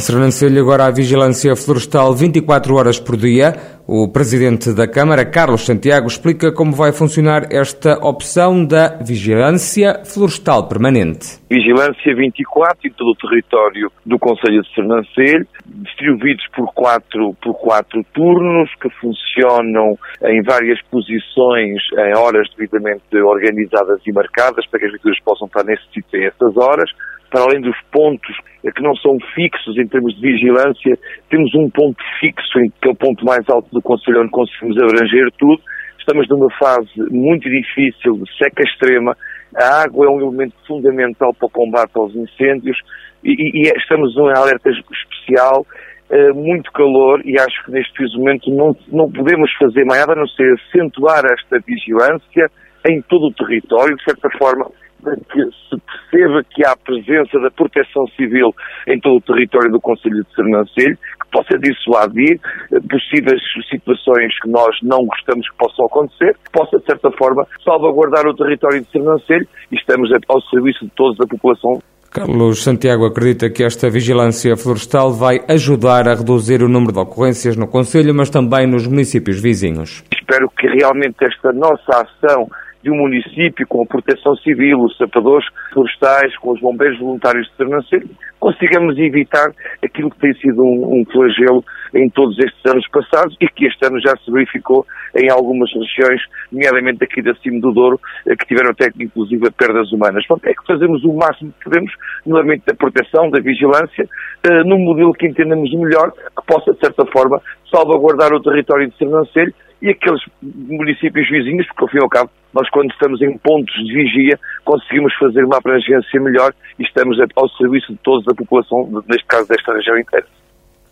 Em agora a vigilância florestal 24 horas por dia. O presidente da Câmara, Carlos Santiago, explica como vai funcionar esta opção da vigilância florestal permanente. Vigilância 24 em todo o território do Conselho de Sernancelho, distribuídos por quatro, por quatro turnos que funcionam em várias posições em horas devidamente organizadas e marcadas para que as viaturas possam estar nesse sítio essas horas para além dos pontos que não são fixos em termos de vigilância, temos um ponto fixo, que é o ponto mais alto do Conselho, onde conseguimos abranger tudo. Estamos numa fase muito difícil de seca extrema. A água é um elemento fundamental para o combate aos incêndios e, e estamos num alerta especial, uh, muito calor e acho que neste momento não, não podemos fazer mais nada a não ser acentuar esta vigilância em todo o território, de certa forma, que se perceba que há presença da proteção civil em todo o território do Conselho de Sernancelho, que possa dissuadir eh, possíveis situações que nós não gostamos que possam acontecer, que possa, de certa forma, salvaguardar o território de Sernancelho e estamos ao serviço de todos a população Carlos Santiago acredita que esta vigilância florestal vai ajudar a reduzir o número de ocorrências no Conselho, mas também nos municípios vizinhos. Espero que realmente esta nossa ação de um município, com a proteção civil, os sapadores florestais, com os bombeiros voluntários de Sernancelho, consigamos evitar aquilo que tem sido um, um flagelo em todos estes anos passados e que este ano já se verificou em algumas regiões, nomeadamente aqui da cima do Douro, eh, que tiveram até inclusive perdas humanas. Portanto, é que fazemos o máximo que podemos no âmbito da proteção, da vigilância, uh, num modelo que entendemos melhor, que possa, de certa forma, salvaguardar o território de Sernancelho e aqueles municípios vizinhos, porque ao fim e ao cabo, nós quando estamos em pontos de vigia, conseguimos fazer uma abrangência melhor e estamos ao serviço de todos a população, neste caso desta região inteira.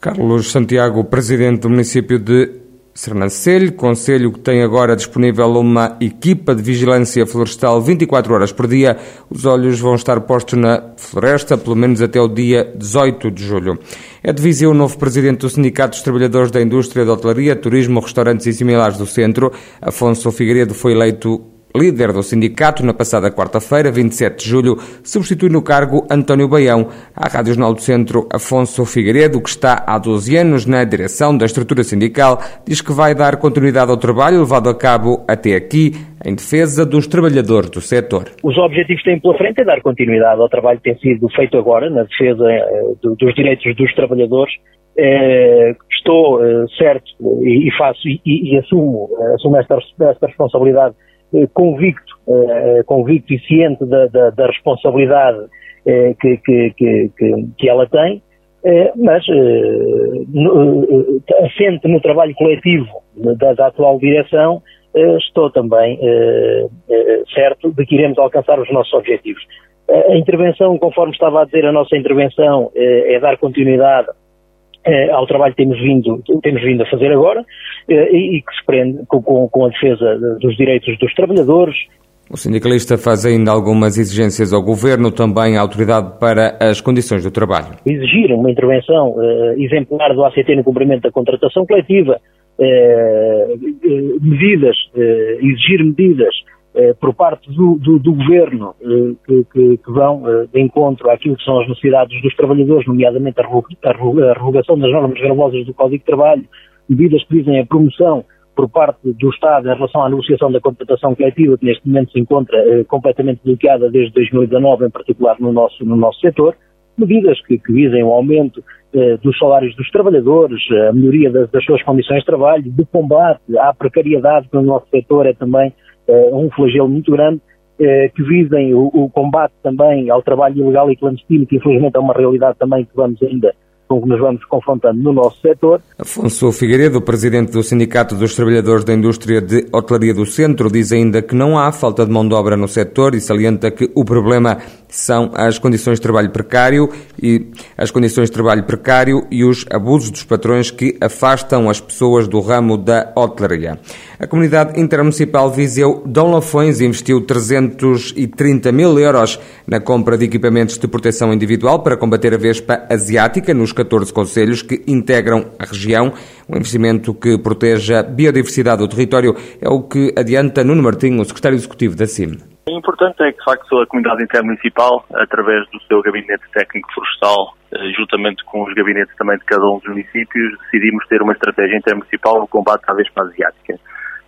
Carlos Santiago, presidente do município de Sernancelho, conselho que tem agora disponível uma equipa de vigilância florestal 24 horas por dia. Os olhos vão estar postos na floresta, pelo menos até o dia 18 de julho. É de Viseu o novo presidente do Sindicato dos Trabalhadores da Indústria da Hotelaria, Turismo, Restaurantes e Similares do Centro. Afonso Figueiredo foi eleito líder do sindicato, na passada quarta-feira, 27 de julho, substitui no cargo António Baião. À Rádio Jornal do Centro, Afonso Figueiredo, que está há 12 anos na direção da estrutura sindical, diz que vai dar continuidade ao trabalho levado a cabo até aqui, em defesa dos trabalhadores do setor. Os objetivos que têm pela frente é dar continuidade ao trabalho que tem sido feito agora, na defesa eh, dos direitos dos trabalhadores, eh, estou eh, certo e, faço e, e assumo, assumo esta, esta responsabilidade convicto, eh, eh, convicto e ciente da, da, da responsabilidade que, que, que, que, ela tem, mas assente no trabalho coletivo da, da atual direção, estou também certo de que iremos alcançar os nossos objetivos. A intervenção, conforme estava a dizer, a nossa intervenção é dar continuidade eh, ao trabalho que temos vindo, temos vindo a fazer agora eh, e, que se prende com, com, a defesa dos direitos dos trabalhadores, o sindicalista faz ainda algumas exigências ao Governo, também à autoridade para as condições do trabalho. Exigir uma intervenção uh, exemplar do ACT no cumprimento da contratação coletiva, uh, medidas, uh, exigir medidas eh, por parte do, do, do Governo eh, que, que, que, vão eh, de encontro àquilo que são as necessidades dos trabalhadores, nomeadamente a, revogação das normas gravosas do Código de Trabalho, medidas que dizem a promoção por parte do Estado em relação à negociação da contratação coletiva, que neste momento se encontra eh, completamente bloqueada desde 2019, em particular no nosso, no nosso setor, medidas que, que visem o aumento eh, dos salários dos trabalhadores, a melhoria das, das, suas condições de trabalho, de combate à precariedade que no nosso setor é também uh, um flagelo muito grande, uh, que visem o, o, combate também ao trabalho ilegal e clandestino, que infelizmente é uma realidade também que vamos ainda com que nos vamos confrontando no nosso setor. Afonso Figueiredo, presidente do Sindicato dos Trabalhadores da Indústria de Hotelaria do Centro, diz ainda que não há falta de mão de obra no setor e salienta que o problema são as condições de trabalho precário e as condições de trabalho precário e os abusos dos patrões que afastam as pessoas do ramo da hotelaria. A comunidade intermunicipal Viseu Dom Lafões investiu 330 mil euros na compra de equipamentos de proteção individual para combater a vespa asiática nos 14 conselhos que integram a região. Um investimento que proteja a biodiversidade do território é o que adianta Nuno Martinho, o secretário executivo da CIM. O importante é que, de facto, a comunidade intermunicipal, através do seu gabinete técnico florestal, eh, juntamente com os gabinetes também de cada um dos municípios, decidimos ter uma estratégia intermunicipal no combate à vespa asiática.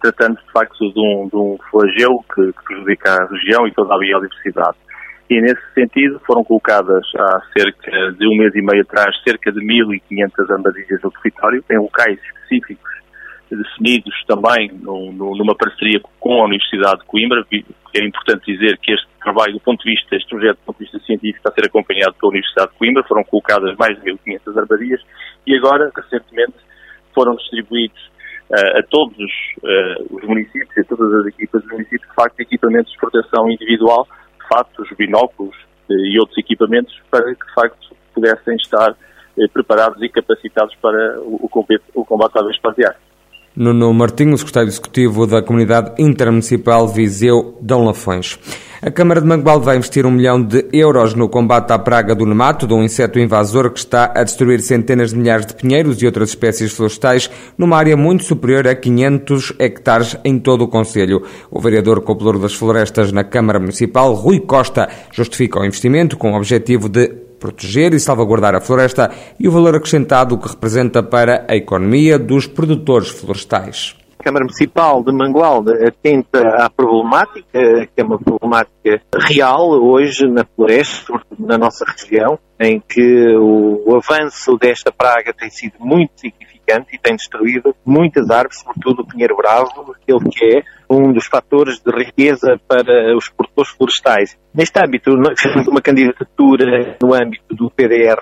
Tratando-se, de facto, de um, de um flagelo que, que prejudica a região e toda a biodiversidade. E, nesse sentido, foram colocadas há cerca de um mês e meio atrás cerca de 1.500 armadilhas no território, em locais específicos definidos também no, no, numa parceria com a Universidade de Coimbra. É importante dizer que este trabalho, do ponto de vista, este projeto do ponto de vista científico, está a ser acompanhado pela Universidade de Coimbra. Foram colocadas mais de 1.500 armadilhas e agora, recentemente, foram distribuídos uh, a todos uh, os municípios, a todas as equipas dos municípios, de facto, equipamentos de proteção individual fatos, binóculos eh, e outros equipamentos para que, de facto, pudessem estar eh, preparados e capacitados para o, combate à vespa Nuno Martinho, secretário executivo da Comunidade Intermunicipal Viseu Dão Lafões. A Câmara de Mangual vai investir um milhão de euros no combate à praga do nemato, de um inseto invasor que está a destruir centenas de milhares de pinheiros e outras espécies florestais numa área muito superior a 500 hectares em todo o Conselho. O vereador Copelouro das Florestas na Câmara Municipal, Rui Costa, justifica o investimento com o objetivo de proteger e salvaguardar a floresta e o valor acrescentado que representa para a economia dos produtores florestais. A Câmara Municipal de Mangualde atenta à problemática, que é uma problemática real hoje na floresta, na nossa região, em que o avanço desta praga tem sido muito significante e tem destruído muitas árvores, sobretudo o pinheiro bravo, aquele que é um dos fatores de riqueza para os produtores florestais. Neste âmbito, fizemos uma candidatura no âmbito do PDR,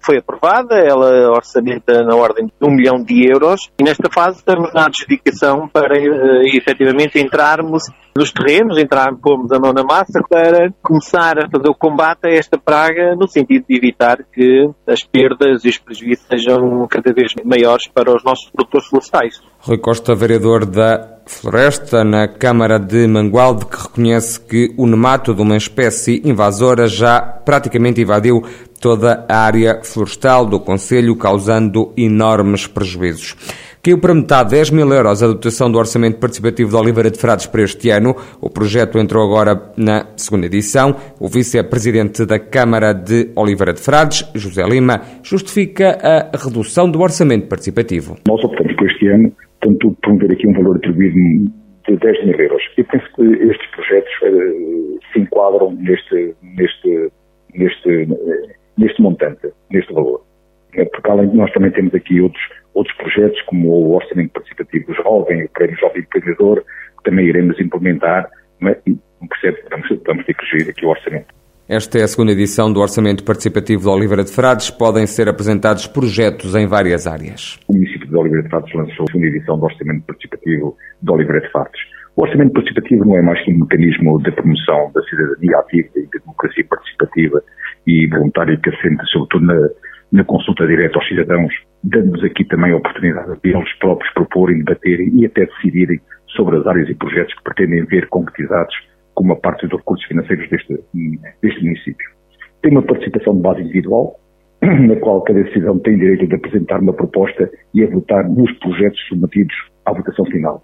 foi aprovada, ela orçamenta na ordem de um milhão de euros, e nesta fase estamos na adjudicação para uh, efetivamente entrarmos nos terrenos, entrar, pormos a mão na massa para começar a fazer o combate a esta praga no sentido de evitar que as perdas e os prejuízos sejam cada vez maiores para os nossos produtores florestais. Rui Costa, vereador da Floresta, na Câmara de Mangualde, que reconhece que o nemato de uma espécie invasora já praticamente invadiu toda a área florestal do Conselho, causando enormes prejuízos. Caiu para metade 10 mil euros a dotação do Orçamento Participativo de Oliveira de Frades para este ano. O projeto entrou agora na segunda edição. O vice-presidente da Câmara de Oliveira de Frades, José Lima, justifica a redução do Orçamento Participativo. Nós este ano portanto, promover aqui um valor atribuído de 10 mil euros. Eu penso que estes projetos uh, se enquadram neste, neste, neste, neste montante, neste valor. É, porque além de nós também temos aqui outros, outros projetos, como o Orçamento Participativo Jovem, o Prémio Jovem Empreendedor, que também iremos implementar, mas, percebe, vamos, vamos ter que gerir aqui o orçamento. Esta é a segunda edição do Orçamento Participativo de Oliveira de Frades. Podem ser apresentados projetos em várias áreas. O município de Oliveira de Frades lançou a segunda edição do Orçamento Participativo de Oliveira de Frades. O orçamento participativo não é mais que um mecanismo de promoção da cidadania ativa e da democracia participativa e voluntária que assenta sobretudo na, na consulta direta aos cidadãos, dando-nos aqui também a oportunidade de eles próprios proporem, debaterem e até decidirem sobre as áreas e projetos que pretendem ver concretizados como uma parte dos recursos financeiros deste, deste município. Tem uma participação de base individual, na qual cada cidadão tem direito de apresentar uma proposta e a votar nos projetos submetidos à votação final.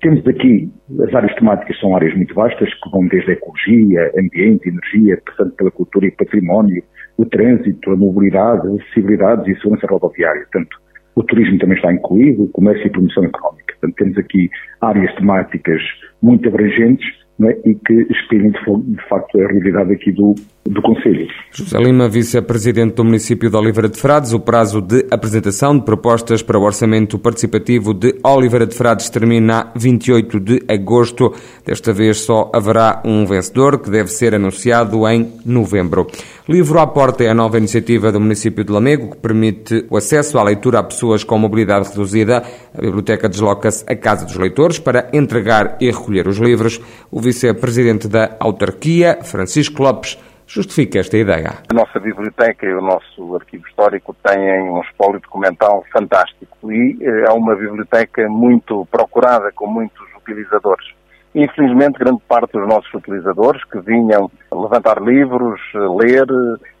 Temos aqui, as áreas temáticas são áreas muito vastas, que vão desde a ecologia, ambiente, energia, passando pela cultura e património, o trânsito, a mobilidade, acessibilidades e segurança rodoviária. Portanto, o turismo também está incluído, o comércio e promoção económica. Portanto, temos aqui áreas temáticas muito abrangentes é? e que espelhem de facto a realidade aqui do, do Conselho. José Lima, vice-presidente do município de Oliveira de Frades, o prazo de apresentação de propostas para o orçamento participativo de Oliveira de Frades termina a 28 de agosto. Desta vez só haverá um vencedor que deve ser anunciado em novembro. Livro à Porta é a nova iniciativa do município de Lamego que permite o acesso à leitura a pessoas com mobilidade reduzida. A biblioteca desloca-se à Casa dos Leitores para entregar e recolher os livros. O vice-presidente da autarquia, Francisco Lopes, justifica esta ideia. A nossa biblioteca e o nosso arquivo histórico têm um espólio documental fantástico e eh, é uma biblioteca muito procurada com muitos utilizadores. Infelizmente, grande parte dos nossos utilizadores que vinham levantar livros, ler,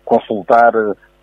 consultar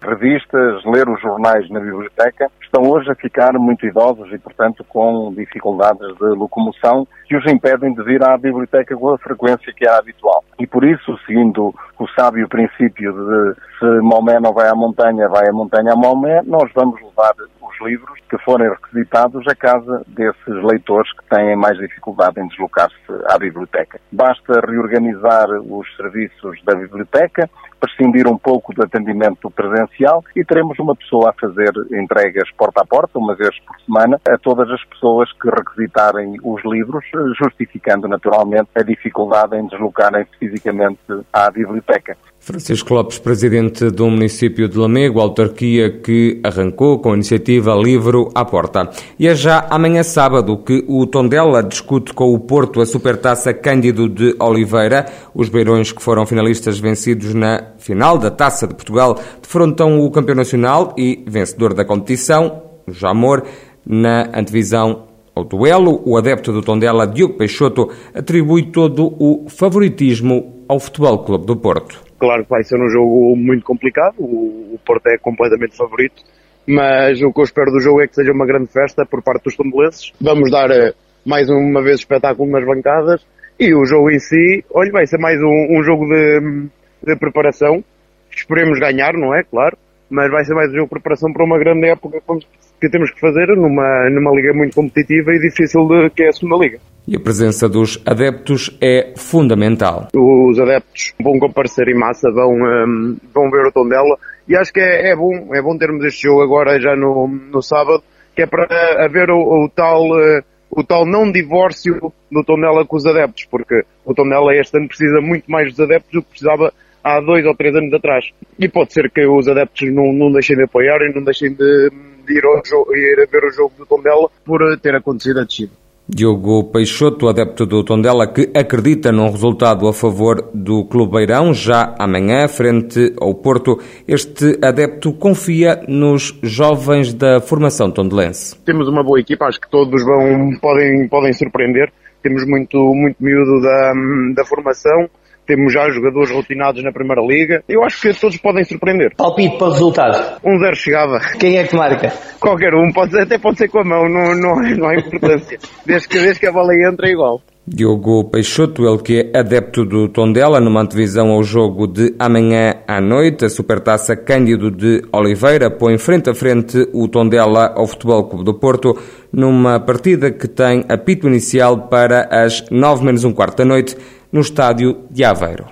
revistas, ler os jornais na biblioteca, estão hoje a ficar muito idosos e, portanto, com dificuldades de locomoção que os impedem de vir à biblioteca com a frequência que era habitual. E por isso, seguindo o sábio princípio de se Maomé não vai à montanha, vai à montanha a Maomé, nós vamos levar os livros que forem requisitados à casa desses leitores que têm mais dificuldade em deslocar-se à biblioteca. Basta reorganizar os serviços da biblioteca, prescindir um pouco do atendimento presencial e teremos uma pessoa a fazer entregas porta a porta, uma vez por semana, a todas as pessoas que requisitarem os livros, justificando naturalmente a dificuldade em deslocarem-se fisicamente à biblioteca. Francisco Lopes, presidente do município de Lamego, autarquia que arrancou com a iniciativa Livro à Porta. E é já amanhã sábado que o Tondela discute com o Porto a Supertaça Cândido de Oliveira. Os beirões que foram finalistas vencidos na final da Taça de Portugal defrontam o campeão nacional e vencedor da competição, Jamor, na antevisão ao duelo. O adepto do Tondela, Diogo Peixoto, atribui todo o favoritismo ao Futebol Clube do Porto. Claro que vai ser um jogo muito complicado, o, Porto é completamente favorito, mas o que eu espero do jogo é que seja uma grande festa por parte dos tondelenses. Vamos dar eh, mais uma vez espetáculo nas bancadas e o jogo em si, olha, vai ser mais um, um jogo de, de preparação. Esperemos ganhar, não é? Claro, mas vai ser mais um jogo de preparação para uma grande época que temos que fazer numa, numa liga muito competitiva e difícil de, que é a segunda liga. E a presença dos adeptos é fundamental. Os adeptos vão comparecer em massa, vão, um, vão ver o Tondela e acho que é, é, bom, é bom termos este jogo agora já no, no sábado, que é para haver o, o tal, uh, o tal não divórcio do Tondela com os adeptos, porque o Tondela este ano precisa muito mais dos adeptos do que precisava há dois ou três anos atrás. E pode ser que os adeptos não, não deixem de apoiar e não deixem de, de ir, ao jogo, ir a ver o jogo do Tondela por ter acontecido a descida. Diogo Peixoto, adepto do Tondela, que acredita num resultado a favor do Clube Beirão, já amanhã, frente ao Porto. Este adepto confia nos jovens da formação tondelense. Temos uma boa equipa, acho que todos vão, podem, podem surpreender. Temos muito, muito miúdo da, da formação temos já jogadores rotinados na Primeira Liga. Eu acho que todos podem surpreender. Palpite para o resultado. Um zero chegava. Quem é que marca? Qualquer um, pode, até pode ser com a mão, não, não, não há importância. desde, que, desde que a bola entra é igual. Diogo Peixoto, ele que é adepto do Tondela, numa antevisão ao jogo de amanhã à noite, a Supertaça Cândido de Oliveira põe frente a frente o Tondela ao Futebol Clube do Porto, numa partida que tem apito inicial para as nove menos um quarto da noite, no estádio de Aveiro.